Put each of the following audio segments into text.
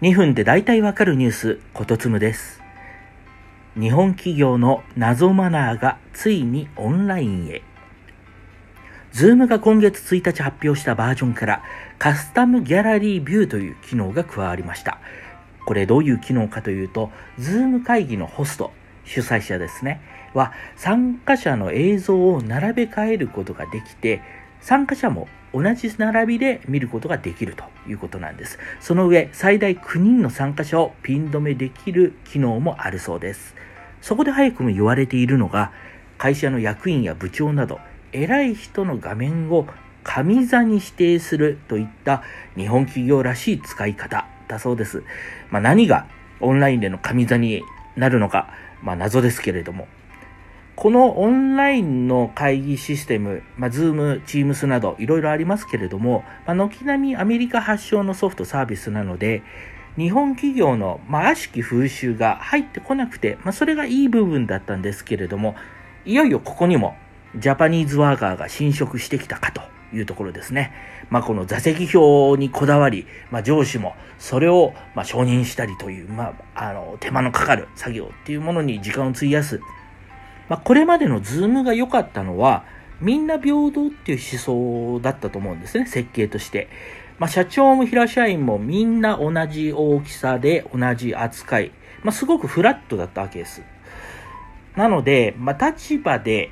2分で大体わかるニュース、ことつむです。日本企業の謎マナーがついにオンラインへ。ズームが今月1日発表したバージョンからカスタムギャラリービューという機能が加わりました。これどういう機能かというと、ズーム会議のホスト、主催者ですね、は参加者の映像を並べ替えることができて、参加者も同じ並びで見ることができるということなんです。その上、最大9人の参加者をピン止めできる機能もあるそうです。そこで早くも言われているのが、会社の役員や部長など、偉い人の画面を上座に指定するといった日本企業らしい使い方だそうです。まあ、何がオンラインでの上座になるのか、まあ、謎ですけれども、このオンラインの会議システム、まあ、Zoom、Teams などいろいろありますけれども、まあ、軒並みアメリカ発祥のソフトサービスなので、日本企業の、まあ、悪しき風習が入ってこなくて、まあ、それがいい部分だったんですけれども、いよいよここにもジャパニーズワーカーが侵食してきたかというところですね。まあ、この座席表にこだわり、まあ、上司もそれをま承認したりという、まあ、あの手間のかかる作業っていうものに時間を費やす。まあ、これまでのズームが良かったのは、みんな平等っていう思想だったと思うんですね、設計として。まあ、社長も平社員もみんな同じ大きさで同じ扱い。まあ、すごくフラットだったわけです。なので、まあ、立場で、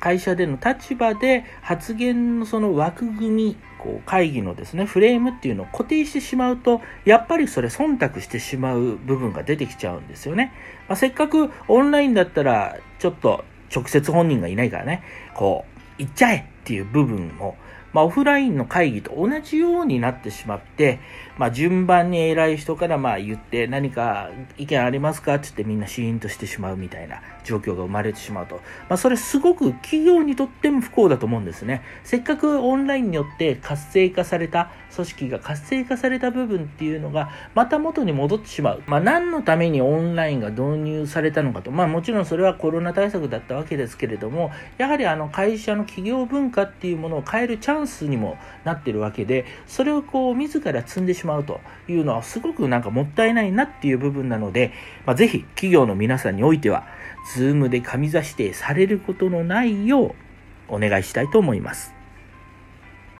会社での立場で発言のその枠組み、こう会議のですね、フレームっていうのを固定してしまうと、やっぱりそれ忖度してしまう部分が出てきちゃうんですよね。まあ、せっかくオンラインだったら、ちょっと直接本人がいないからね、こう、言っちゃえっていう部分も、まあ、オフラインの会議と同じようになってしまって、まあ、順番に偉い人からまあ言って何か意見ありますか？って言ってみんなシーンとしてしまうみたいな状況が生まれてしまうと。まあ、それすごく企業にとっても不幸だと思うんですね。せっかくオンラインによって活性化された、組織が活性化された部分っていうのがまた元に戻ってしまう。まあ、何のためにオンラインが導入されたのかと。まあ、もちろんそれはコロナ対策だったわけですけれども、やはりあの会社の企業文化っていうものを変えるチャンスにもなってるわけで、それをこう自ら積んでしまうというのはすごくなんかもったいないなっていう部分なので、まあ、ぜひ企業の皆さんにおいては、Zoom で上座指定されることのないようお願いしたいと思います。